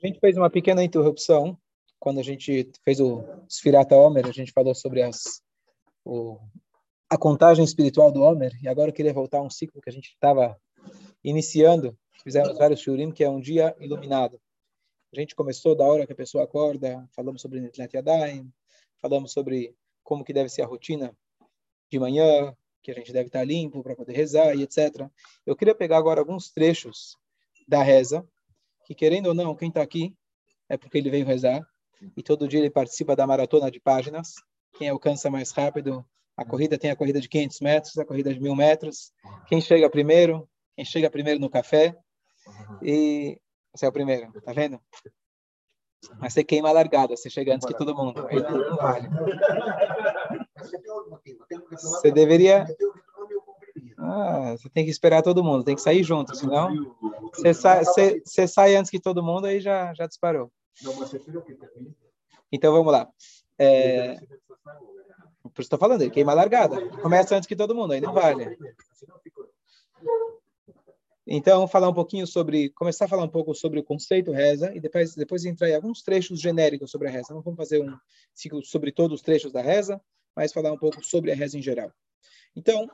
A gente fez uma pequena interrupção quando a gente fez o Sfirata Homer, a gente falou sobre as, o, a contagem espiritual do Homer, e agora eu queria voltar a um ciclo que a gente estava iniciando, fizemos vários shurim, que é um dia iluminado. A gente começou da hora que a pessoa acorda, falamos sobre Netlet Yadayim, falamos sobre como que deve ser a rotina de manhã, que a gente deve estar limpo para poder rezar e etc. Eu queria pegar agora alguns trechos da reza, que querendo ou não, quem está aqui é porque ele veio rezar, e todo dia ele participa da maratona de páginas. Quem alcança mais rápido, a corrida tem a corrida de 500 metros, a corrida de 1.000 metros. Quem chega primeiro, quem chega primeiro no café, e você é o primeiro, tá vendo? Mas você queima a largada, você chega antes que todo mundo. Aí não vale. Você deveria ah, você tem que esperar todo mundo, tem que sair junto, senão você sai, você, você sai antes que todo mundo, aí já, já disparou. Então vamos lá. É, por isso estou falando, ele queima a largada. Começa antes que todo mundo, aí não vale. Então, falar um pouquinho sobre, começar a falar um pouco sobre o conceito reza e depois, depois entrar em alguns trechos genéricos sobre a reza. Não vamos fazer um ciclo sobre todos os trechos da reza, mas falar um pouco sobre a reza em geral. Então,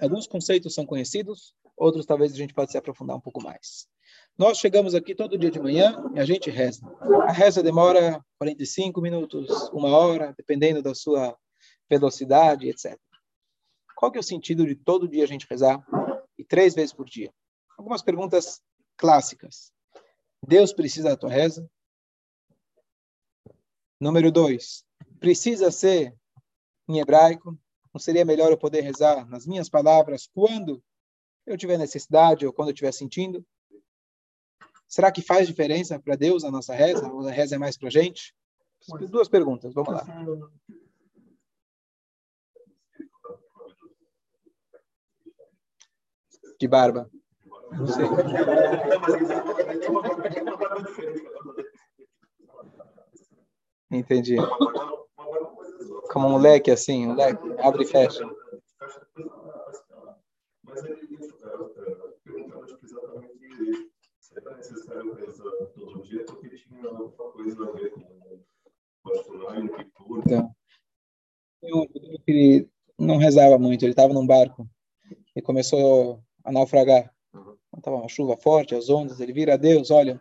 Alguns conceitos são conhecidos, outros talvez a gente pode se aprofundar um pouco mais. Nós chegamos aqui todo dia de manhã e a gente reza. A reza demora 45 minutos, uma hora, dependendo da sua velocidade, etc. Qual que é o sentido de todo dia a gente rezar e três vezes por dia? Algumas perguntas clássicas. Deus precisa da tua reza? Número dois, precisa ser em hebraico? Não seria melhor eu poder rezar nas minhas palavras quando eu tiver necessidade ou quando eu estiver sentindo? Será que faz diferença para Deus a nossa reza? Ou a reza é mais para a gente? Duas perguntas, vamos lá. De barba. Não sei. Entendi. Como um leque assim, um leque, abre e fecha. Mas ele perguntava exatamente se era necessário porque tinha alguma coisa a ver com Então, ele não rezava muito, ele estava num barco e começou a naufragar. Estava uma chuva forte, as ondas, ele vira a Deus, olha,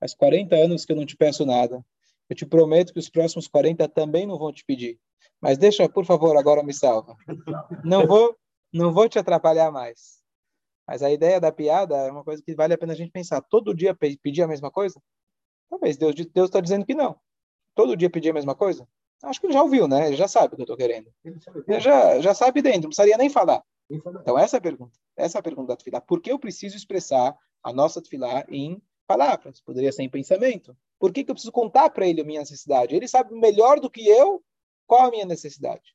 faz 40 anos que eu não te peço nada. Eu te prometo que os próximos 40 também não vão te pedir. Mas deixa, por favor, agora me salva. Não vou, não vou te atrapalhar mais. Mas a ideia da piada é uma coisa que vale a pena a gente pensar. Todo dia pedir a mesma coisa? Talvez Deus Deus está dizendo que não. Todo dia pedir a mesma coisa? Acho que ele já ouviu, né? Ele já sabe o que eu estou querendo. Ele já, já sabe dentro, não precisaria nem falar. Então, essa é a pergunta. Essa é a pergunta da tefilá. Por que eu preciso expressar a nossa tefilá em palavras? Poderia ser em pensamento. Por que, que eu preciso contar para ele a minha necessidade? Ele sabe melhor do que eu qual a minha necessidade?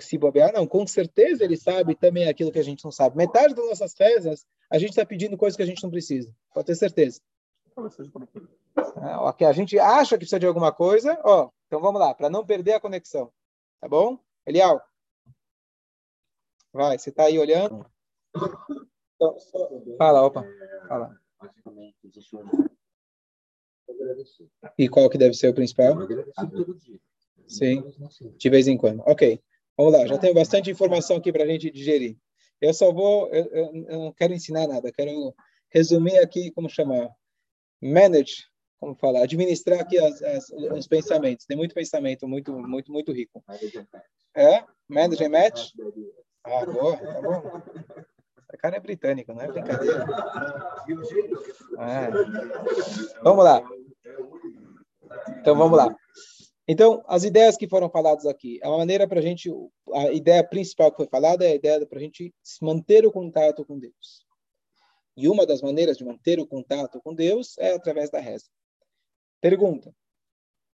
Se bobear, não. Com certeza ele sabe também aquilo que a gente não sabe. Metade das nossas rezas, a gente está pedindo coisas que a gente não precisa. Pode ter certeza. É, a gente acha que precisa de alguma coisa, ó. Então vamos lá, para não perder a conexão. Tá bom? Elial. Vai, você está aí olhando? Então, fala, opa. Fala. E qual que deve ser o principal? Sim, de vez em quando. Ok, vamos lá. Já tenho bastante informação aqui para a gente digerir. Eu só vou, eu, eu, eu, não quero ensinar nada, quero resumir aqui, como chamar? Manage, como falar? Administrar aqui as, as, os pensamentos. Tem muito pensamento, muito, muito, muito rico. É? Manage and match? Ah, boa, tá bom. Essa cara é britânico, não é brincadeira. É. Vamos lá. Então vamos lá. Então, as ideias que foram faladas aqui, a maneira para a gente, a ideia principal que foi falada é a ideia para a gente manter o contato com Deus. E uma das maneiras de manter o contato com Deus é através da reza. Pergunta: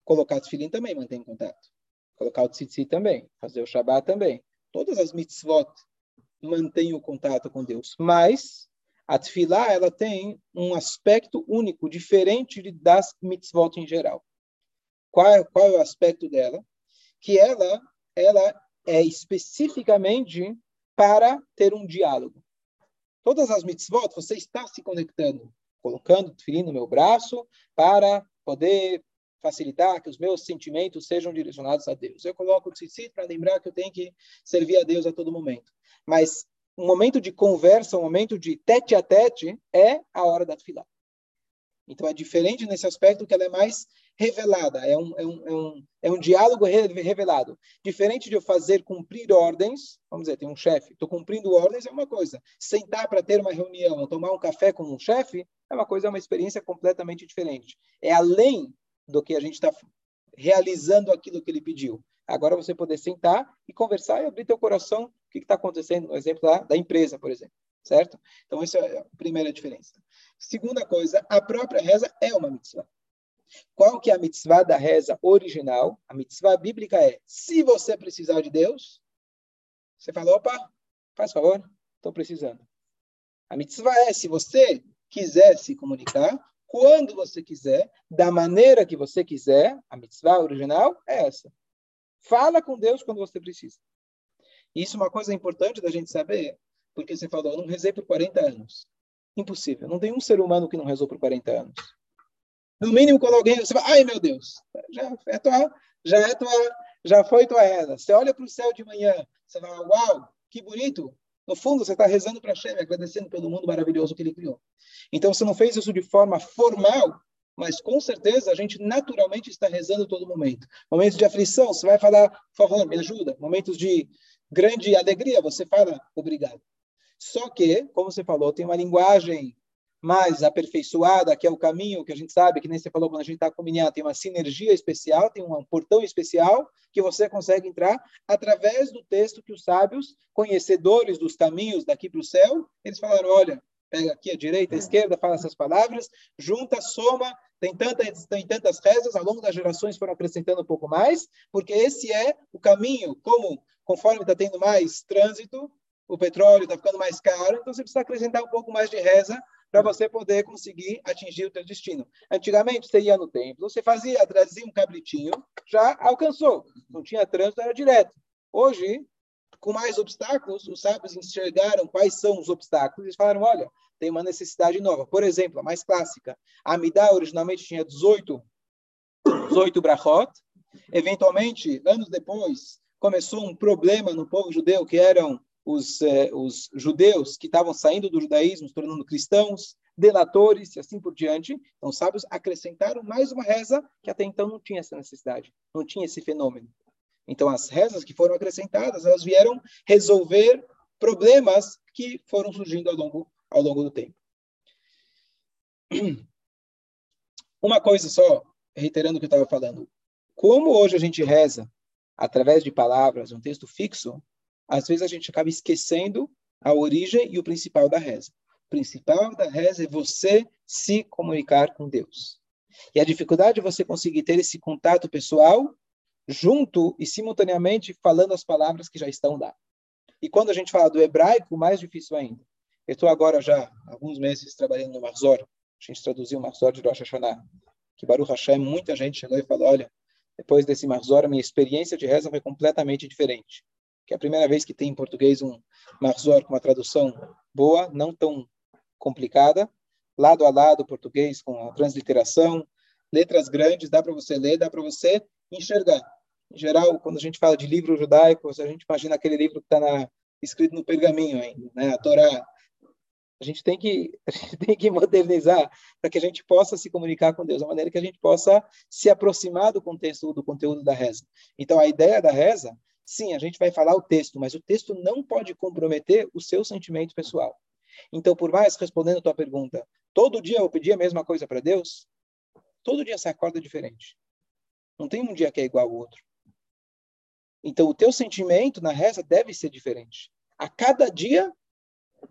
colocar o tefilim também mantém contato. Colocar o tzitzit também. Fazer o Shabbat também. Todas as mitzvot mantêm o contato com Deus. Mas a tefilá, ela tem um aspecto único, diferente das mitzvot em geral. Qual, qual é o aspecto dela? Que ela, ela é especificamente para ter um diálogo. Todas as mitzvot, você está se conectando, colocando o no meu braço para poder facilitar que os meus sentimentos sejam direcionados a Deus. Eu coloco o tzitzit para lembrar que eu tenho que servir a Deus a todo momento. Mas um momento de conversa, um momento de tete a tete, é a hora da tefilá. Então é diferente nesse aspecto que ela é mais revelada, é um, é um, é um, é um diálogo revelado. Diferente de eu fazer cumprir ordens, vamos dizer, tem um chefe, estou cumprindo ordens é uma coisa. Sentar para ter uma reunião, tomar um café com um chefe, é uma coisa, é uma experiência completamente diferente. É além do que a gente está realizando aquilo que ele pediu. Agora você poder sentar e conversar e abrir teu coração o que está acontecendo, no exemplo da, da empresa, por exemplo. Certo? Então, essa é a primeira diferença. Segunda coisa, a própria reza é uma mitzvah. Qual que é a mitzvah da reza original? A mitzvah bíblica é, se você precisar de Deus, você fala, opa, faz favor, estou precisando. A mitzvah é, se você quiser se comunicar, quando você quiser, da maneira que você quiser, a mitzvah original é essa. Fala com Deus quando você precisa. Isso é uma coisa importante da gente saber, porque você falou, eu não rezei por 40 anos. Impossível. Não tem um ser humano que não rezou por 40 anos. No mínimo, quando alguém, você fala, ai meu Deus, já é tua, já é tua, já foi tua reza. Você olha para o céu de manhã, você fala, uau, que bonito. No fundo, você está rezando para Hashem, agradecendo pelo mundo maravilhoso que ele criou. Então, você não fez isso de forma formal, mas com certeza a gente naturalmente está rezando todo momento. Momentos de aflição, você vai falar, por favor, me ajuda. Momentos de grande alegria, você fala, obrigado. Só que, como você falou, tem uma linguagem mais aperfeiçoada, que é o caminho que a gente sabe, que nem você falou quando a gente está combinando, tem uma sinergia especial, tem um portão especial que você consegue entrar através do texto que os sábios, conhecedores dos caminhos daqui para o céu, eles falaram, olha, pega aqui a direita, a esquerda, fala essas palavras, junta, soma, tem, tanta, tem tantas rezas, ao longo das gerações foram acrescentando um pouco mais, porque esse é o caminho, como conforme está tendo mais trânsito, o petróleo está ficando mais caro, então você precisa acrescentar um pouco mais de reza para você poder conseguir atingir o seu destino. Antigamente, você ia no templo, você fazia, trazia um cabritinho, já alcançou. Não tinha trânsito, era direto. Hoje, com mais obstáculos, os sábios enxergaram quais são os obstáculos e falaram, olha, tem uma necessidade nova. Por exemplo, a mais clássica, a Amidá originalmente tinha 18, 18 brachot. Eventualmente, anos depois, começou um problema no povo judeu, que eram os, eh, os judeus que estavam saindo do judaísmo, se tornando cristãos, delatores e assim por diante. Então, os sábios acrescentaram mais uma reza que até então não tinha essa necessidade, não tinha esse fenômeno. Então, as rezas que foram acrescentadas, elas vieram resolver problemas que foram surgindo ao longo, ao longo do tempo. Uma coisa só, reiterando o que eu estava falando. Como hoje a gente reza através de palavras, um texto fixo, às vezes a gente acaba esquecendo a origem e o principal da reza. O principal da reza é você se comunicar com Deus. E a dificuldade de você conseguir ter esse contato pessoal junto e simultaneamente falando as palavras que já estão lá. E quando a gente fala do hebraico, mais difícil ainda. Eu estou agora já alguns meses trabalhando no Marzor. A gente traduziu o Marzor de Rosh Hashanah. Que Baruch Hashem, muita gente chegou e falou, olha, depois desse Marzor, a minha experiência de reza foi completamente diferente que é a primeira vez que tem em português um Marzor com uma tradução boa, não tão complicada, lado a lado português com a transliteração, letras grandes, dá para você ler, dá para você enxergar. Em geral, quando a gente fala de livro judaico, a gente imagina aquele livro que está escrito no pergaminho ainda, né? a Torá. A gente tem que a gente tem que modernizar para que a gente possa se comunicar com Deus, de maneira que a gente possa se aproximar do contexto do conteúdo da reza. Então, a ideia da reza Sim, a gente vai falar o texto, mas o texto não pode comprometer o seu sentimento pessoal. Então, por mais respondendo a tua pergunta, todo dia eu pedi a mesma coisa para Deus? Todo dia você acorda diferente. Não tem um dia que é igual ao outro. Então, o teu sentimento na reza deve ser diferente. A cada dia,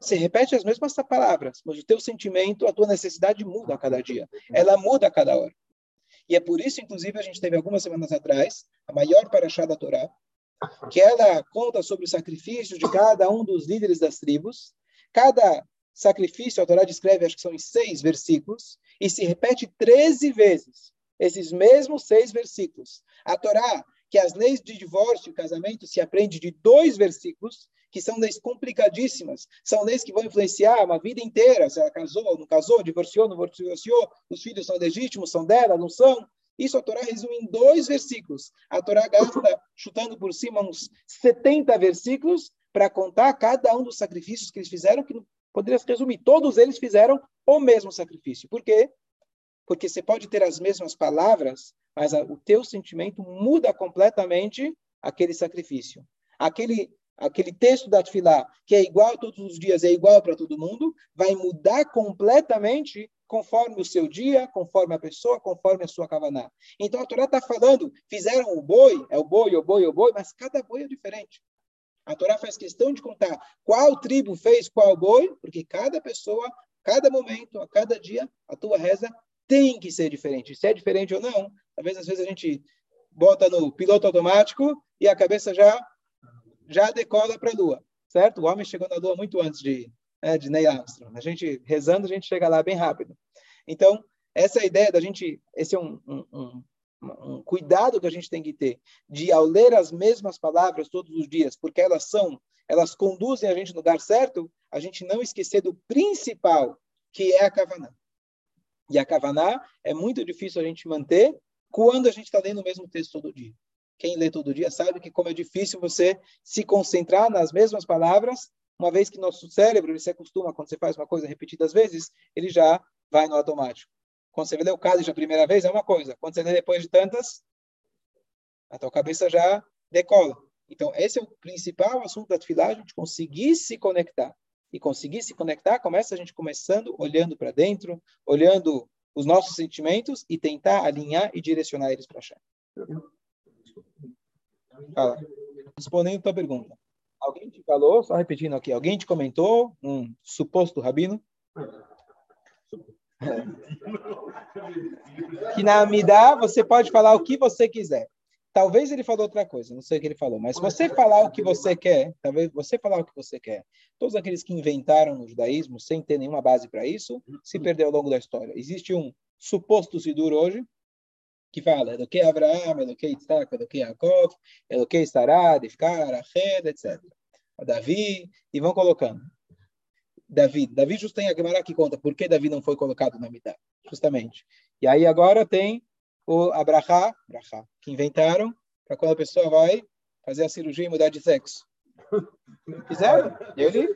você repete as mesmas palavras, mas o teu sentimento, a tua necessidade muda a cada dia. Ela muda a cada hora. E é por isso, inclusive, a gente teve algumas semanas atrás, a maior paraxá da Torá, que ela conta sobre o sacrifício de cada um dos líderes das tribos. Cada sacrifício, a Torá descreve, acho que são em seis versículos, e se repete 13 vezes, esses mesmos seis versículos. A Torá, que as leis de divórcio e casamento se aprende de dois versículos, que são leis complicadíssimas, são leis que vão influenciar uma vida inteira, se ela casou, não casou, divorciou, não divorciou, os filhos são legítimos, são dela, não são. Isso a Torá resume em dois versículos. A Torá gasta, chutando por cima, uns 70 versículos para contar cada um dos sacrifícios que eles fizeram, que poderia se resumir. Todos eles fizeram o mesmo sacrifício. Por quê? Porque você pode ter as mesmas palavras, mas o teu sentimento muda completamente aquele sacrifício. Aquele aquele texto da Tfilá, que é igual todos os dias, é igual para todo mundo, vai mudar completamente conforme o seu dia, conforme a pessoa, conforme a sua kavaná. Então a Torá está falando, fizeram o boi, é o boi, o boi, o boi, mas cada boi é diferente. A Torá faz questão de contar qual tribo fez qual boi, porque cada pessoa, cada momento, a cada dia, a tua reza tem que ser diferente. Se é diferente ou não, talvez às vezes a gente bota no piloto automático e a cabeça já já decola para a Lua, certo? O homem chegou na Lua muito antes de, né, de Neil Armstrong. A gente rezando, a gente chega lá bem rápido. Então, essa é ideia da gente, esse é um, um, um, um cuidado que a gente tem que ter de ao ler as mesmas palavras todos os dias, porque elas são, elas conduzem a gente no lugar certo, a gente não esquecer do principal, que é a Kavaná. E a Kavaná é muito difícil a gente manter quando a gente está lendo o mesmo texto todo dia. Quem lê todo dia sabe que como é difícil você se concentrar nas mesmas palavras, uma vez que nosso cérebro ele se acostuma, quando você faz uma coisa repetidas vezes, ele já vai no automático. Quando você lê o Cádiz a primeira vez, é uma coisa. Quando você lê depois de tantas, a tua cabeça já decola. Então, esse é o principal assunto da Tfilá, a gente conseguir se conectar e conseguir se conectar, começa a gente começando olhando para dentro, olhando os nossos sentimentos e tentar alinhar e direcionar eles para a. Fala. Respondendo a tua pergunta. Alguém te falou, só repetindo aqui, alguém te comentou, um suposto rabino, que na Amidá você pode falar o que você quiser. Talvez ele falou outra coisa, não sei o que ele falou, mas você falar o que você quer, talvez você falar o que você quer, todos aqueles que inventaram no judaísmo sem ter nenhuma base para isso, se perdeu ao longo da história. Existe um suposto Sidur hoje, que fala do que Abraão, do que Isaac, do que Jacob, do que Sarah, Rifkar, Rached, etc. Davi, e vão colocando. Davi, Davi justo tem a Gemara que conta por que Davi não foi colocado na Midah, justamente. E aí agora tem o Abraha, Abraha que inventaram para quando a pessoa vai fazer a cirurgia e mudar de sexo. Fizeram? Eu, li,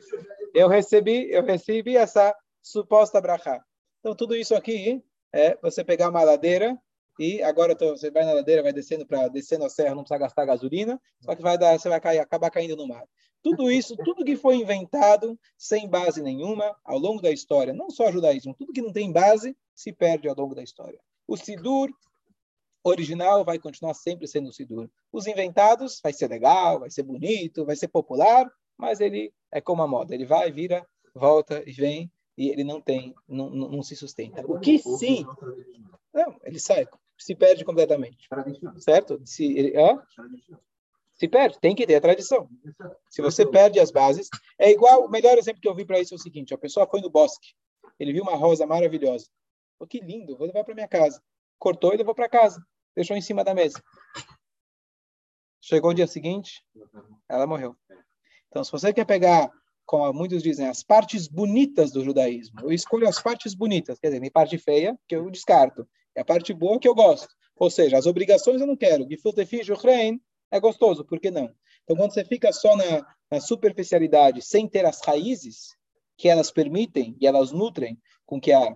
eu recebi, eu recebi essa suposta Abraha. Então tudo isso aqui é você pegar uma ladeira e agora tô, você vai na ladeira, vai descendo para descendo a serra, não precisa gastar gasolina, só que vai dar, você vai cair, acabar caindo no mar. Tudo isso, tudo que foi inventado sem base nenhuma ao longo da história, não só o judaísmo, tudo que não tem base se perde ao longo da história. O Sidur original vai continuar sempre sendo o Sidur. Os inventados vai ser legal, vai ser bonito, vai ser popular, mas ele é como a moda, ele vai, vira, volta e vem e ele não tem, não, não, não se sustenta. O que sim, não, ele sai, se perde completamente, certo? Se ele, se perde, tem que ter a tradição. Se você perde as bases, é igual. O melhor exemplo que eu vi para isso é o seguinte: a pessoa foi no bosque, ele viu uma rosa maravilhosa. Oh, que lindo, vou levar para minha casa. Cortou e levou para casa deixou em cima da mesa. Chegou o dia seguinte, ela morreu. Então, se você quer pegar, como muitos dizem, as partes bonitas do judaísmo, eu escolho as partes bonitas, quer dizer, tem parte feia que eu descarto, e a parte boa que eu gosto. Ou seja, as obrigações eu não quero. rein é gostoso, por que não? Então, quando você fica só na, na superficialidade, sem ter as raízes que elas permitem e elas nutrem com que a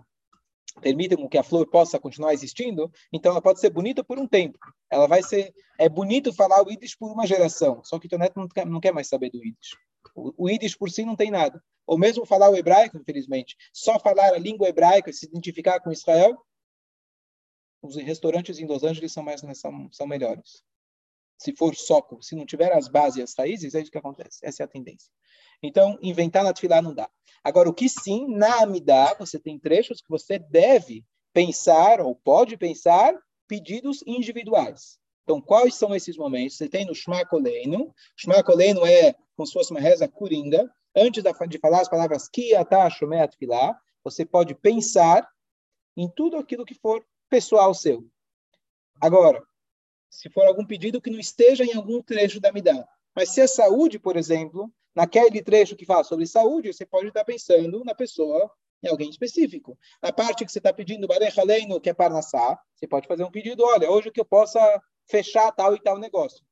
permitem que a flor possa continuar existindo, então ela pode ser bonita por um tempo. Ela vai ser é bonito falar o Yiddish por uma geração, só que o neto não quer, não quer mais saber do Yiddish. O, o por si não tem nada. Ou mesmo falar o hebraico, infelizmente, só falar a língua hebraica, se identificar com Israel, os restaurantes em Los Angeles são mais são, são melhores. Se for só, se não tiver as bases e as raízes, é isso que acontece. Essa é a tendência. Então, inventar na tefilá não dá. Agora, o que sim, na Amidá, você tem trechos que você deve pensar, ou pode pensar, pedidos individuais. Então, quais são esses momentos? Você tem no Shema Koleinu. Shema Koleinu é como se fosse uma reza coringa. Antes de falar as palavras Kiatá Shomeat Filá, você pode pensar em tudo aquilo que for pessoal seu. Agora, se for algum pedido que não esteja em algum trecho da Amidá, mas se é saúde, por exemplo, Naquele trecho que fala sobre saúde, você pode estar pensando na pessoa, em alguém específico. Na parte que você está pedindo Barechaleino, que é Parnassá, você pode fazer um pedido, olha, hoje que eu possa fechar tal e tal negócio.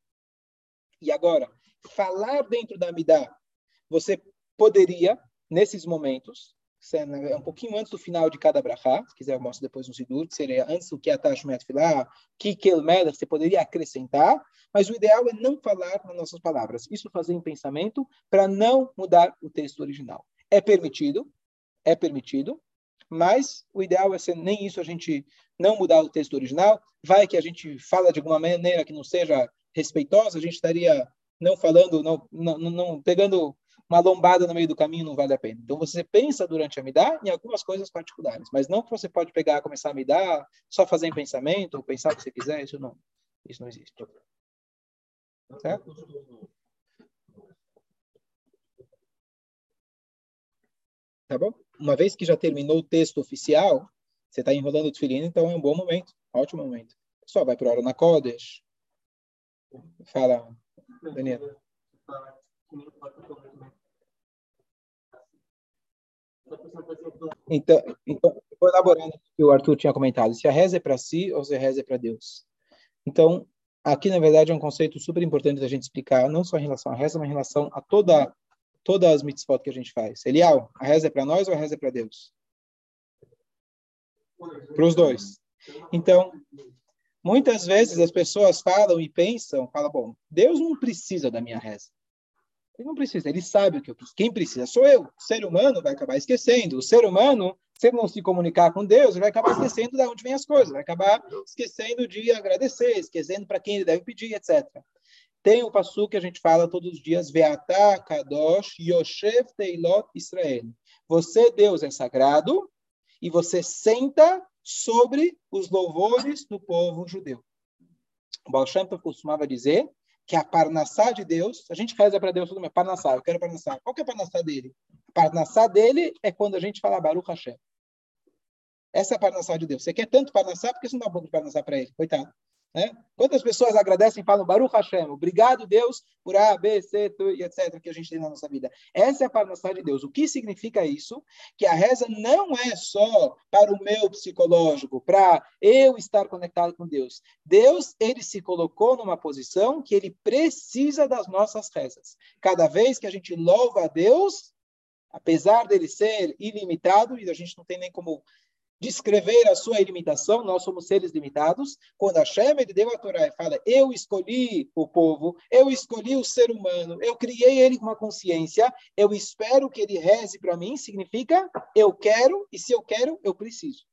E agora, falar dentro da Amidá, você poderia, nesses momentos, é um pouquinho antes do final de cada brachá, se quiser eu mostro depois no Sidur, seria antes do que a Tashmet Filah, que Kelmeda, você poderia acrescentar, mas o ideal é não falar nas nossas palavras. Isso fazer em pensamento para não mudar o texto original. É permitido, é permitido, mas o ideal é ser nem isso a gente não mudar o texto original. Vai que a gente fala de alguma maneira que não seja respeitosa, a gente estaria não falando, não, não, não pegando uma lombada no meio do caminho não vale a pena. Então você pensa durante a midá em algumas coisas particulares, mas não que você pode pegar, começar a midá, só fazer em pensamento, ou pensar o que você quiser, isso não, isso não existe. Certo? Tá bom? Uma vez que já terminou o texto oficial, você está enrolando o tefilim, então é um bom momento, ótimo momento. Só vai para hora na Kodesh. Fala, Daniel. Então, então vou elaborando o que o Arthur tinha comentado. Se a reza é para si ou se a reza é para Deus. Então, aqui, na verdade, é um conceito super importante da gente explicar, não só em relação à reza, mas em relação a toda, todas as mitzvot que a gente faz. Elial, a reza é para nós ou a reza é para Deus? Para os dois. Então, muitas vezes as pessoas falam e pensam, falam, bom, Deus não precisa da minha reza. Ele não precisa, ele sabe o que eu preciso. Quem precisa sou eu. O ser humano vai acabar esquecendo. O ser humano, se ele não se comunicar com Deus, vai acabar esquecendo de onde vem as coisas, vai acabar esquecendo de agradecer, esquecendo para quem ele deve pedir, etc. Tem o passo que a gente fala todos os dias, Veatá, Kadosh, Yoshev, Teilot, Israel. Você, Deus, é sagrado e você senta sobre os louvores do povo judeu. O Baal costumava dizer que é a Parnassá de Deus, a gente reza para Deus tudo bem, Parnassá, eu quero Parnassá. Qual que é a Parnassá dele? A Parnassá dele é quando a gente fala Baruch Hashem. Essa é a Parnassá de Deus. Você quer tanto Parnassá, por que você não dá um pouco de Parnassá para ele? Coitado. Né? Quantas pessoas agradecem e falam Baruch Hashem, obrigado Deus por A, B, C, tu, etc. que a gente tem na nossa vida. Essa é a parnassá de Deus. O que significa isso? Que a reza não é só para o meu psicológico, para eu estar conectado com Deus. Deus, ele se colocou numa posição que ele precisa das nossas rezas. Cada vez que a gente louva a Deus, apesar dele ser ilimitado, e a gente não tem nem como descrever a sua limitação, nós somos seres limitados. Quando Hashem ele deu a Torá e fala, eu escolhi o povo, eu escolhi o ser humano, eu criei ele com uma consciência, eu espero que ele reze para mim, significa eu quero, e se eu quero, eu preciso.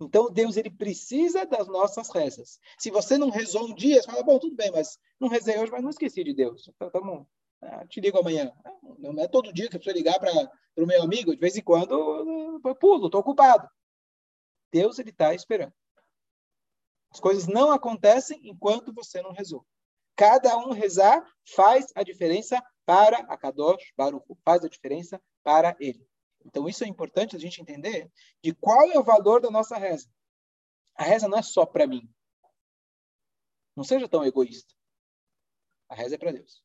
Então, Deus ele precisa das nossas rezas. Se você não rezou um dia, você fala, bom, tudo bem, mas não rezei hoje, mas não esqueci de Deus. Então, tá bom, ah, te ligo amanhã. Não é todo dia que eu preciso ligar para o meu amigo, de vez em quando eu pulo, estou ocupado. Deus ele está esperando. As coisas não acontecem enquanto você não rezou. Cada um rezar faz a diferença para a Kadosh Baruch, faz a diferença para ele. Então isso é importante a gente entender de qual é o valor da nossa reza. A reza não é só para mim. Não seja tão egoísta. A reza é para Deus.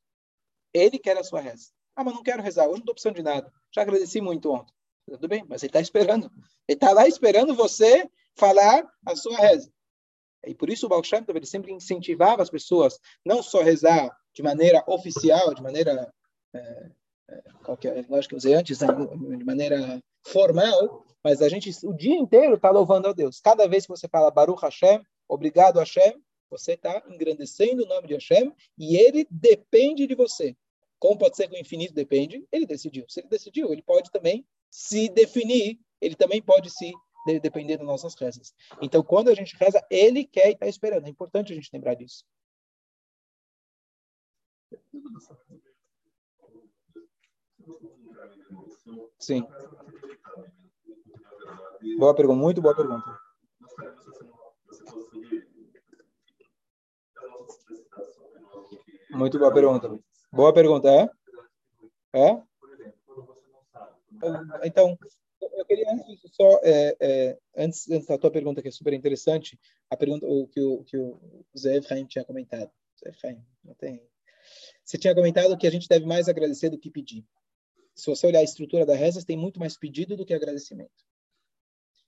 Ele quer a sua reza. Ah, mas não quero rezar. Hoje não estou precisando de nada. Já agradeci muito ontem. Tudo bem, mas ele está esperando. Ele está lá esperando você falar a sua reza. E por isso o Baal Shem ele sempre incentivava as pessoas não só rezar de maneira oficial, de maneira é, é, qualquer, lógico que eu usei antes, né, de maneira formal, mas a gente o dia inteiro está louvando a Deus. Cada vez que você fala Baruch Hashem, obrigado Hashem, você está engrandecendo o nome de Hashem e ele depende de você. Como pode ser que o infinito depende? Ele decidiu. Se ele decidiu, ele pode também se definir, ele também pode se depender das nossas rezas. Então, quando a gente reza, ele quer e está esperando. É importante a gente lembrar disso. Sim. Boa pergunta, muito boa pergunta. Muito boa pergunta. Boa pergunta, é? É? Então, eu queria antes só é, é, antes, antes, da tua pergunta que é super interessante, a pergunta o que o que o Zé Efraim tinha comentado. Zé Efraim, não tem. Você tinha comentado que a gente deve mais agradecer do que pedir. Se você olhar a estrutura da reza, tem muito mais pedido do que agradecimento.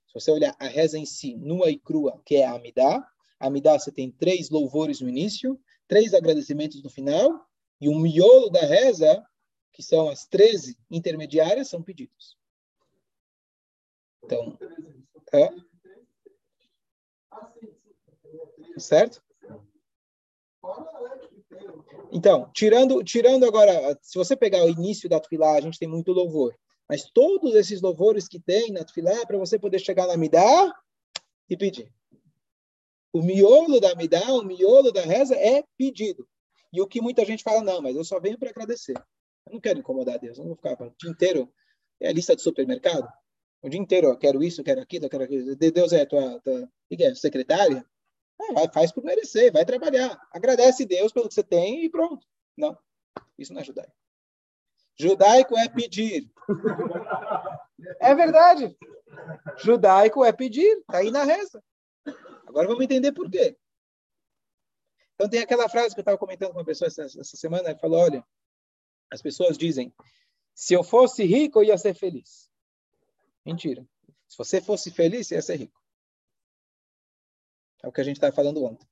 Se você olhar a reza em si, nua e crua, que é a Amidá, a Amidá você tem três louvores no início, três agradecimentos no final, e o miolo da reza, que são as 13 intermediárias, são pedidos. Então, é. certo? Então, tirando, tirando agora, se você pegar o início da Tufilá, a gente tem muito louvor. Mas todos esses louvores que tem na Tufilá é para você poder chegar na Midá e pedir. O miolo da Midá, o miolo da reza é pedido. E o que muita gente fala, não, mas eu só venho para agradecer. Eu não quero incomodar Deus, eu não vou ficar o dia inteiro. É a lista do supermercado. O dia inteiro, eu quero isso, eu quero aquilo, eu quero aquilo. Deus é tua, tua é, secretária? É, vai, faz por merecer, vai trabalhar. Agradece Deus pelo que você tem e pronto. Não, isso não é judaico. Judaico é pedir. É verdade. Judaico é pedir, está aí na reza. Agora vamos entender por quê. Então tem aquela frase que eu estava comentando com uma pessoa essa, essa semana, ele falou, olha, as pessoas dizem, se eu fosse rico, eu ia ser feliz. Mentira. Se você fosse feliz, você ia ser rico. É o que a gente estava tá falando ontem.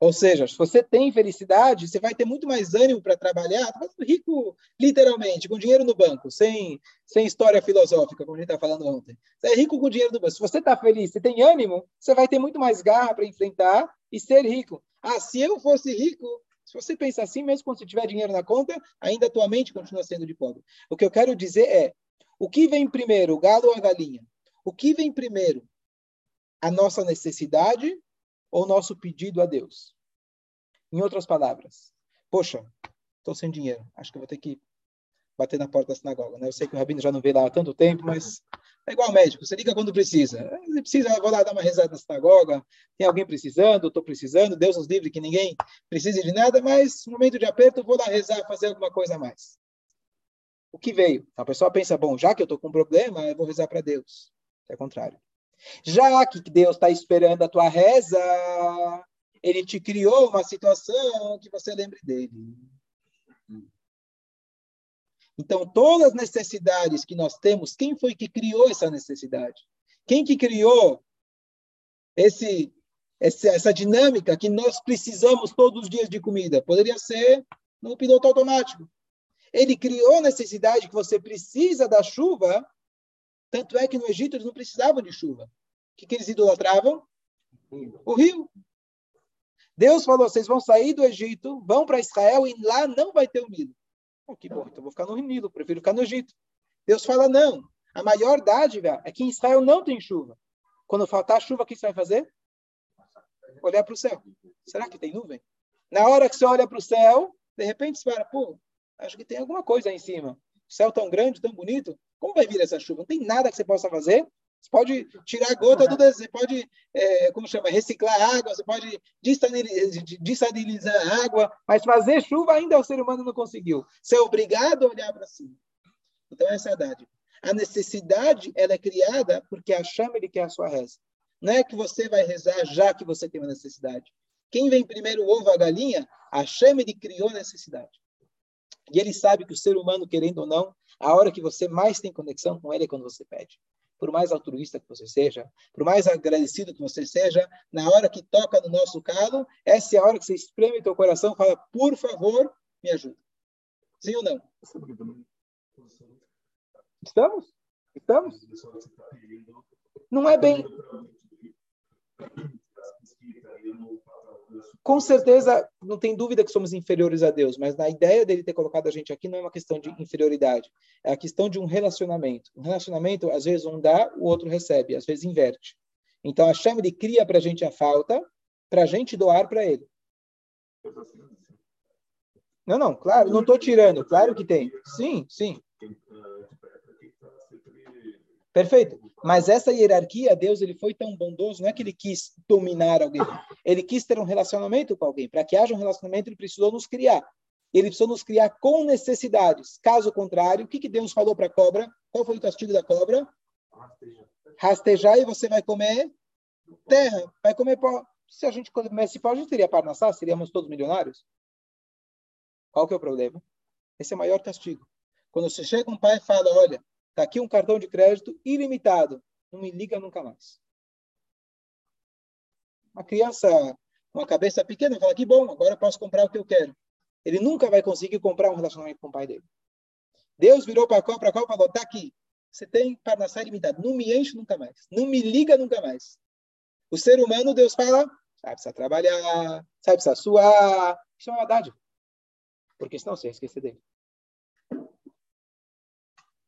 Ou seja, se você tem felicidade, você vai ter muito mais ânimo para trabalhar. Tá rico, literalmente, com dinheiro no banco, sem, sem história filosófica, como a gente está falando ontem. Você é rico com dinheiro no banco. Se você está feliz, você tem ânimo, você vai ter muito mais garra para enfrentar e ser rico. Ah, se eu fosse rico, se você pensa assim, mesmo quando você tiver dinheiro na conta, ainda a tua mente continua sendo de pobre. O que eu quero dizer é, o que vem primeiro, o galo ou a galinha? O que vem primeiro? A nossa necessidade ou nosso pedido a Deus. Em outras palavras, poxa, estou sem dinheiro, acho que vou ter que bater na porta da sinagoga. Né? Eu sei que o Rabino já não veio lá há tanto tempo, mas é igual médico, você liga quando precisa. Se precisa, vou lá dar uma rezada na sinagoga, tem alguém precisando, estou precisando, Deus nos livre que ninguém precise de nada, mas no momento de aperto, vou lá rezar, fazer alguma coisa a mais. O que veio? A pessoa pensa, bom, já que eu estou com um problema, eu vou rezar para Deus. É o contrário. Já que Deus está esperando a tua reza, ele te criou uma situação que você lembre dele. Então, todas as necessidades que nós temos, quem foi que criou essa necessidade? Quem que criou esse, essa, essa dinâmica que nós precisamos todos os dias de comida? Poderia ser no piloto automático. Ele criou a necessidade que você precisa da chuva tanto é que no Egito eles não precisavam de chuva. O que, que eles idolatravam? O rio. Deus falou: vocês vão sair do Egito, vão para Israel e lá não vai ter o Nilo. Oh, que bom, então eu vou ficar no Nilo, prefiro ficar no Egito. Deus fala: não. A maior dádiva é que em Israel não tem chuva. Quando faltar chuva, o que você vai fazer? Olhar para o céu. Será que tem nuvem? Na hora que você olha para o céu, de repente você fala: pô, acho que tem alguma coisa aí em cima. O céu tão grande, tão bonito. Como vai vir essa chuva? Não tem nada que você possa fazer. Você pode tirar a gota do você pode, é, como chama, reciclar água, você pode desalinizar água, mas fazer chuva ainda o ser humano não conseguiu. Você é obrigado a olhar para cima. Então, essa é a dádiva. A necessidade, ela é criada porque a chama ele quer a sua reza. Não é que você vai rezar já que você tem uma necessidade. Quem vem primeiro, o ovo a galinha? A chama ele criou a necessidade. E ele sabe que o ser humano, querendo ou não, a hora que você mais tem conexão com ele é quando você pede. Por mais altruísta que você seja, por mais agradecido que você seja, na hora que toca no nosso calo, essa é a hora que você espreme teu coração e fala, por favor, me ajuda. Sim ou não? Estamos? Estamos? Não é bem com certeza, não tem dúvida que somos inferiores a Deus, mas na ideia dele ter colocado a gente aqui não é uma questão de inferioridade, é a questão de um relacionamento. Um relacionamento, às vezes, um dá, o outro recebe, às vezes inverte. Então, a chama ele cria para a gente a falta, para a gente doar para ele. Não, não, claro, não estou tirando, claro que tem. Sim, sim. Perfeito. Mas essa hierarquia, Deus ele foi tão bondoso, não é que ele quis dominar alguém. Ele quis ter um relacionamento com alguém. Para que haja um relacionamento, ele precisou nos criar. Ele precisou nos criar com necessidades. Caso contrário, o que, que Deus falou para a cobra? Qual foi o castigo da cobra? Rastejar e você vai comer terra, vai comer pó. Se a gente comesse pó, a gente teria parnassá? Seríamos todos milionários? Qual que é o problema? Esse é o maior castigo. Quando você chega um pai e fala, olha, tá aqui um cartão de crédito ilimitado, não me liga nunca mais. Uma criança, uma cabeça pequena, fala, que bom, agora eu posso comprar o que eu quero. Ele nunca vai conseguir comprar um relacionamento com o pai dele. Deus virou para qual, para qual, falou, tá aqui. Você tem para nascer ilimitado. Não me enche nunca mais. Não me liga nunca mais. O ser humano, Deus fala, sabe, precisa trabalhar, sabe, precisa suar. Isso é uma verdade. Porque senão você ia esquecer dele.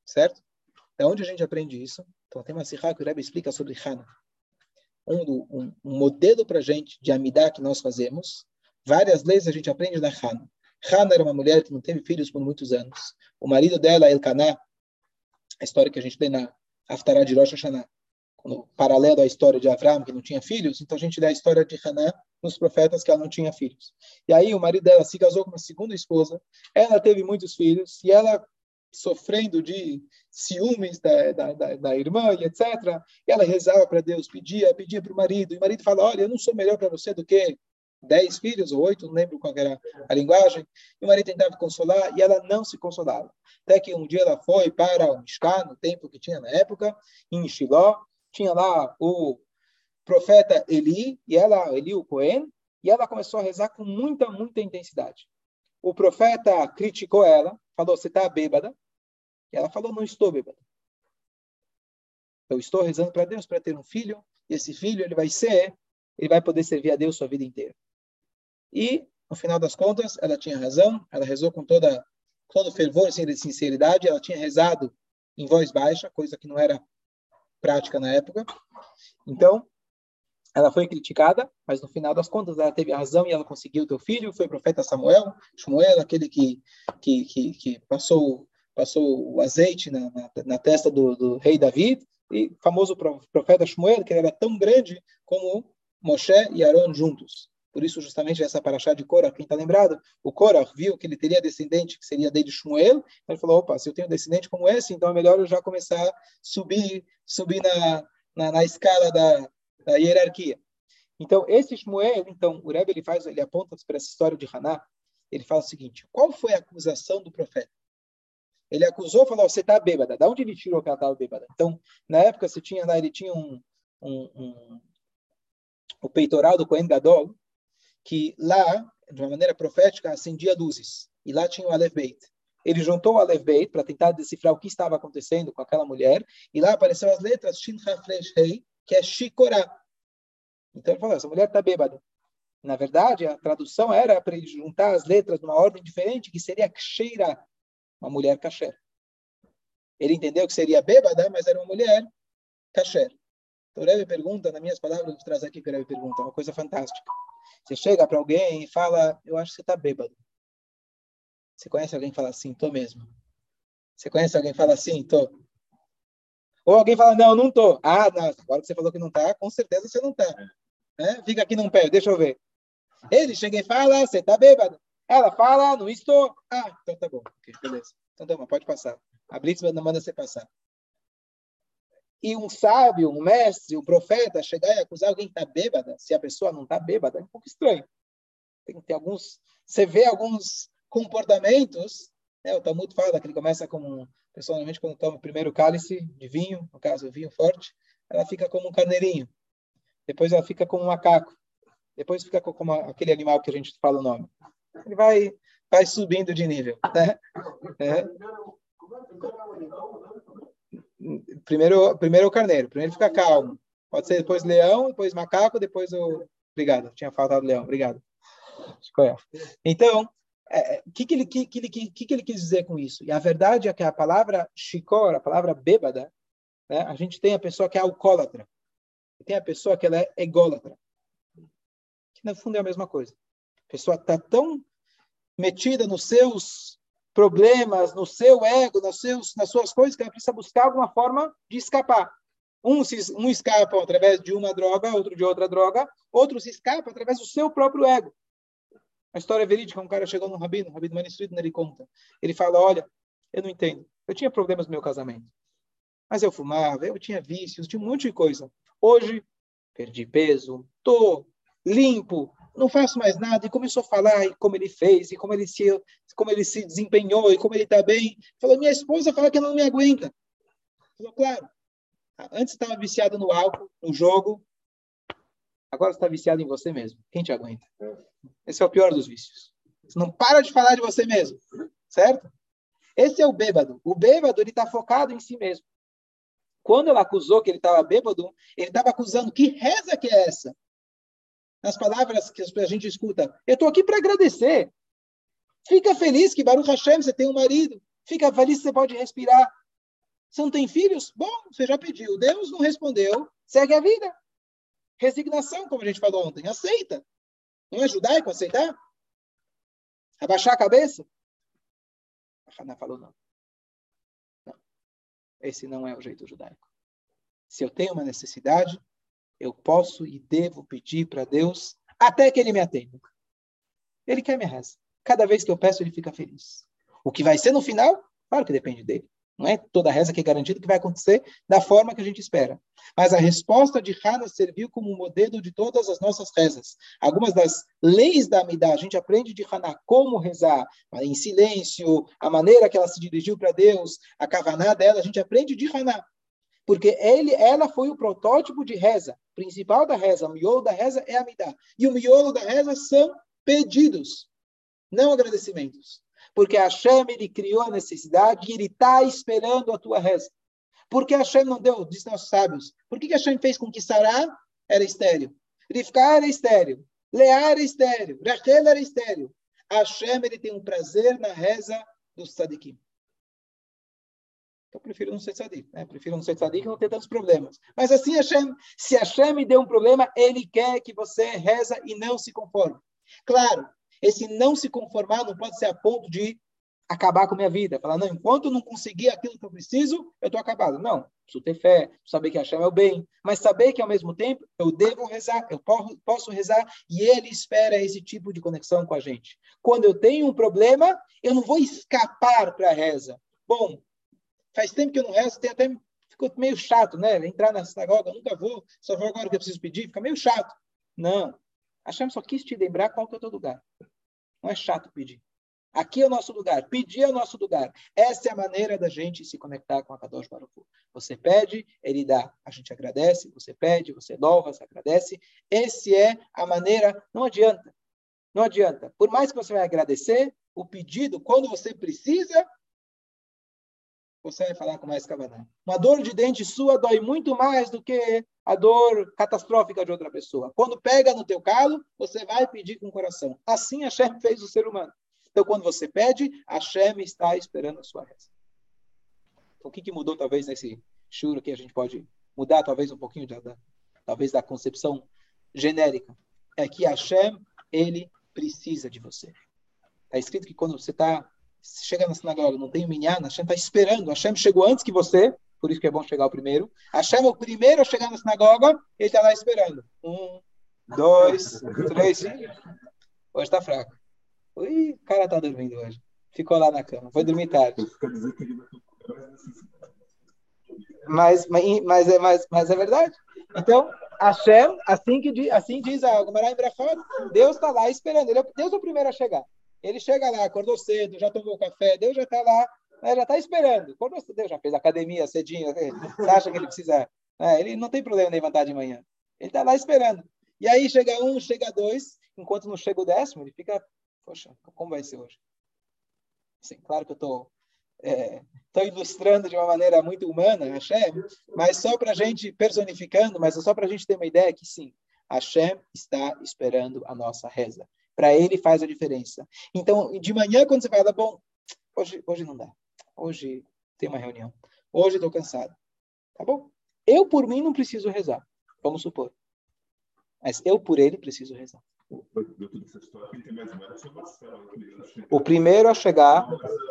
Certo? É onde a gente aprende isso. Então tem uma sirra que o Rebbe explica sobre Hana. Um, um, um modelo para a gente de amidá que nós fazemos. Várias leis a gente aprende da Hana. Hana era uma mulher que não teve filhos por muitos anos. O marido dela, Elkanah, a história que a gente lê na Haftarah de Rosh Hashanah, no paralelo à história de Avram, que não tinha filhos, então a gente lê a história de Haná nos profetas, que ela não tinha filhos. E aí o marido dela se casou com uma segunda esposa, ela teve muitos filhos, e ela sofrendo de ciúmes da, da, da, da irmã e etc. E ela rezava para Deus, pedia, pedia para o marido, e o marido fala, olha, eu não sou melhor para você do que dez filhos ou oito, não lembro qual era a linguagem. E o marido tentava consolar e ela não se consolava. Até que um dia ela foi para o Mishkan, no templo que tinha na época, em Shiló, tinha lá o profeta Eli, e ela, Eli o Cohen, e ela começou a rezar com muita, muita intensidade. O profeta criticou ela, falou, você está bêbada? Ela falou, não estou bêbada. Eu estou rezando para Deus para ter um filho, e esse filho ele vai ser, ele vai poder servir a Deus sua vida inteira. E, no final das contas, ela tinha razão, ela rezou com toda todo fervor e sinceridade, ela tinha rezado em voz baixa, coisa que não era prática na época. Então, ela foi criticada, mas no final das contas ela teve razão e ela conseguiu o filho. Foi o profeta Samuel, Shmuel, aquele que, que, que, que passou, passou o azeite na, na, na testa do, do, rei David. E famoso profeta Shmuel, que era tão grande como Moshe e Aaron juntos. Por isso, justamente, essa paraxá de Korah, quem está lembrado? O Korah viu que ele teria descendente, que seria desde Shmuel, ele falou, opa, se eu tenho descendente como esse, então é melhor eu já começar a subir, subir na, na, na escala da, da, hierarquia. Então, esse Shmuel, então, o Rebbe, ele faz, ele aponta para essa história de Haná, ele fala o seguinte, qual foi a acusação do profeta? Ele acusou, falou, você está bêbada. Da onde ele tirou que ela estava bêbada? Então, na época, você tinha lá, ele tinha um, um, um o peitoral do Cohen Gadol, que lá, de uma maneira profética, acendia luzes. E lá tinha o Aleph Beit. Ele juntou o Aleph Beit para tentar decifrar o que estava acontecendo com aquela mulher. E lá apareceu as letras Shin Hafresh Rei, que é Shikorá. Então ele falou, essa mulher está bêbada. Na verdade, a tradução era para ele juntar as letras numa ordem diferente, que seria Ksheira, uma mulher kasher. Ele entendeu que seria bêbada, mas era uma mulher kasher. Então o Rebbe pergunta, nas minhas palavras, vou trazer aqui que o Rebbe pergunta, uma coisa fantástica. Você chega para alguém e fala, eu acho que você está bêbado. Você conhece alguém que fala assim, tô mesmo. Você conhece alguém que fala assim, tô. Ou alguém fala, não, não tô. Ah, não, agora que você falou que não tá, com certeza você não tá. É? Fica aqui num pé, deixa eu ver. Ele chega e fala, você tá bêbado. Ela fala, não estou. Ah, então tá bom. Okay, beleza. Então tá bom, pode passar. A Blitz não manda você passar e um sábio, um mestre, um profeta chegar e acusar alguém que está bêbada, se a pessoa não está bêbada, é um pouco estranho. Tem, tem alguns, você vê alguns comportamentos, né, o Talmud fala que ele começa como, pessoalmente, quando toma o primeiro cálice de vinho, no caso, vinho forte, ela fica como um carneirinho. Depois ela fica como um macaco. Depois fica como aquele animal que a gente fala o nome. Ele vai, vai subindo de nível. Né? É primeiro, primeiro o carneiro, primeiro fica calmo. Pode ser depois leão, depois macaco, depois o. Obrigado, tinha faltado leão, obrigado. Então, o é, é, que, que, ele, que, que, que, que ele quis dizer com isso? E a verdade é que a palavra chicor, a palavra bêbada, né, a gente tem a pessoa que é alcoólatra, e tem a pessoa que ela é ególatra, que no fundo é a mesma coisa. A pessoa está tão metida nos seus problemas no seu ego, nos seus, nas suas coisas, que ela precisa buscar alguma forma de escapar. Um, se, um escapa através de uma droga, outro de outra droga, outro se escapa através do seu próprio ego. A história é verídica, um cara chegou num rabino, um rabino instruído, ele conta. Ele fala, olha, eu não entendo. Eu tinha problemas no meu casamento. Mas eu fumava, eu tinha vícios, tinha um monte de coisa. Hoje, perdi peso, tô limpo, não faço mais nada, e começou a falar e como ele fez, e como ele se, como ele se desempenhou, e como ele está bem. Falou, minha esposa fala que não me aguenta. Falou, claro, antes estava viciado no álcool, no jogo, agora está viciado em você mesmo. Quem te aguenta? Esse é o pior dos vícios. Você não para de falar de você mesmo, certo? Esse é o bêbado. O bêbado, ele está focado em si mesmo. Quando ela acusou que ele estava bêbado, ele estava acusando que reza que é essa? Nas palavras que a gente escuta, eu estou aqui para agradecer. Fica feliz que Baruch Hashem, você tem um marido. Fica feliz que você pode respirar. Você não tem filhos? Bom, você já pediu. Deus não respondeu. Segue a vida. Resignação, como a gente falou ontem. Aceita. Não é judaico aceitar? Abaixar a cabeça? A Haná falou não. Esse não é o jeito judaico. Se eu tenho uma necessidade, eu posso e devo pedir para Deus até que Ele me atenda. Ele quer minha reza. Cada vez que eu peço, Ele fica feliz. O que vai ser no final, claro que depende dele. Não é toda reza que é garantido que vai acontecer da forma que a gente espera. Mas a resposta de Hannah serviu como modelo de todas as nossas rezas. Algumas das leis da Amidá, a gente aprende de Hannah como rezar, em silêncio, a maneira que ela se dirigiu para Deus, a kavaná dela, a gente aprende de Hannah. Porque ele, ela foi o protótipo de reza. Principal da reza, o miolo da reza é a Amidá. E o miolo da reza são pedidos, não agradecimentos. Porque Hashem, ele criou a necessidade e ele está esperando a tua reza. Por que Hashem não deu, diz nossos sábios, por que, que Hashem fez com que Sará era estéreo? Rivka era estéreo, Leá era estéreo, Rachel era estéreo. Hashem, ele tem um prazer na reza dos tzadikim. Então, eu prefiro não ser tzadik, né? Prefiro não ser tzadik e não ter tantos problemas. Mas assim, Hashem, se Hashem me deu um problema, ele quer que você reza e não se conforme. Claro, esse não se conformar não pode ser a ponto de acabar com a minha vida. Falar, não, enquanto eu não conseguir aquilo que eu preciso, eu estou acabado. Não, preciso ter fé, saber que Hashem é o bem, mas saber que ao mesmo tempo eu devo rezar, eu posso rezar e ele espera esse tipo de conexão com a gente. Quando eu tenho um problema, eu não vou escapar para a reza. Bom, faz tempo que eu não rezo, tem até ficou meio chato, né? Entrar na sinagoga, eu nunca vou, só vou agora que eu preciso pedir, fica meio chato. Não. Hashem só quis te lembrar qual que é o teu lugar. Não é chato pedir. Aqui é o nosso lugar. Pedir é o nosso lugar. Essa é a maneira da gente se conectar com a Kadosh Baruch Você pede, ele dá. A gente agradece. Você pede, você louva, você agradece. Esse é a maneira. Não adianta. Não adianta. Por mais que você vai agradecer, o pedido, quando você precisa, vai falar com mais cavaná. Uma dor de dente sua dói muito mais do que a dor catastrófica de outra pessoa. Quando pega no teu calo, você vai pedir com o coração. Assim Hashem fez o ser humano. Então, quando você pede, Hashem está esperando a sua reza. Então, o que, que mudou, talvez, nesse churo que a gente pode mudar, talvez, um pouquinho, da, da, talvez, da concepção genérica? É que Hashem, ele precisa de você. Está escrito que quando você está chega na sinagoga, não tem o minyan, Hashem está esperando. Hashem chegou antes que você, por isso que é bom chegar o primeiro. Hashem é o primeiro a chegar na sinagoga, ele está lá esperando. Um, dois, três. Hoje está fraco. Ui, o cara está dormindo hoje. Ficou lá na cama, foi dormir tarde. Mas, mas, mas, é, mas, mas é verdade. Então, Hashem, assim, que, assim diz a Gomara em Brachot, Deus está lá esperando. Ele é, Deus é o primeiro a chegar. Ele chega lá, acordou cedo, já tomou café, Deus já está lá, né, já está esperando. Acordou cedo, Deus já fez academia cedinho. Né, você acha que ele precisa. Né, ele não tem problema em levantar de manhã. Ele está lá esperando. E aí chega um, chega dois, enquanto não chega o décimo, ele fica, poxa, como vai ser hoje? Sim, claro que eu estou é, tô ilustrando de uma maneira muito humana, Hashem, mas só para a gente, personificando, mas é só para a gente ter uma ideia que sim, Hashem está esperando a nossa reza. Para ele faz a diferença. Então, de manhã, quando você fala, bom, hoje, hoje não dá. Hoje tem uma reunião. Hoje estou cansado. Tá bom? Eu, por mim, não preciso rezar. Vamos supor. Mas eu, por ele, preciso rezar. O primeiro a chegar,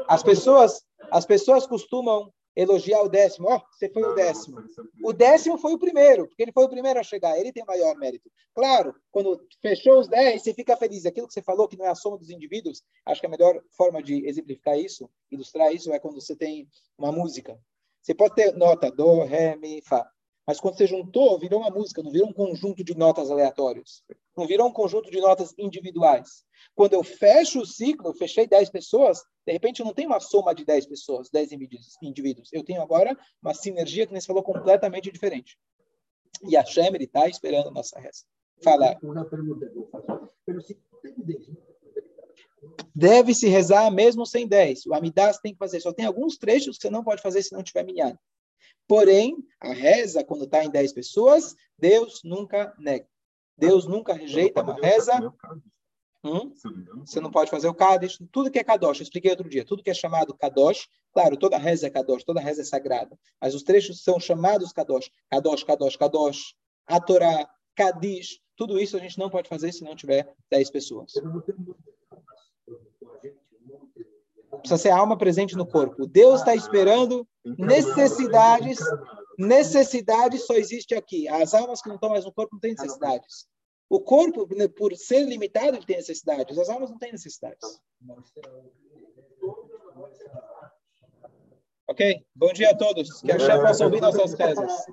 as pessoas, as pessoas costumam elogiar o décimo. Ó, oh, você foi o décimo. O décimo foi o primeiro, porque ele foi o primeiro a chegar. Ele tem maior mérito. Claro, quando fechou os dez, você fica feliz. Aquilo que você falou, que não é a soma dos indivíduos, acho que a melhor forma de exemplificar isso, ilustrar isso, é quando você tem uma música. Você pode ter nota do, ré, mi, fá. Mas quando você juntou, virou uma música, não virou um conjunto de notas aleatórios. Não virou um conjunto de notas individuais. Quando eu fecho o ciclo, eu fechei 10 pessoas, de repente eu não tenho uma soma de 10 pessoas, 10 indivíduos. Eu tenho agora uma sinergia, que nem falou, completamente diferente. E a Hashem, está esperando a nossa reza. Fala. Uma pergunta que eu faço. Deve se rezar mesmo sem 10. O Amidas tem que fazer. Só tem alguns trechos que você não pode fazer se não tiver minhado. Porém, a reza, quando está em 10 pessoas, Deus nunca nega. Deus nunca rejeita uma reza. Hum? Você não pode fazer o Kadosh. Tudo que é Kadosh, eu expliquei outro dia. Tudo que é chamado Kadosh, claro, toda reza é Kadosh, toda reza é sagrada. Mas os trechos são chamados Kadosh. Kadosh, Kadosh, Kadosh. A Torá, Kadish. Tudo isso a gente não pode fazer se não tiver 10 pessoas. Precisa ser alma presente no corpo. Deus está esperando necessidades. Necessidades só existe aqui. As almas que não estão mais no corpo não têm necessidades. O corpo, né, por ser limitado, ele tem necessidades. As almas não têm necessidades. Ok? Bom dia a todos. Que a chefe possa ouvir nossas rezas.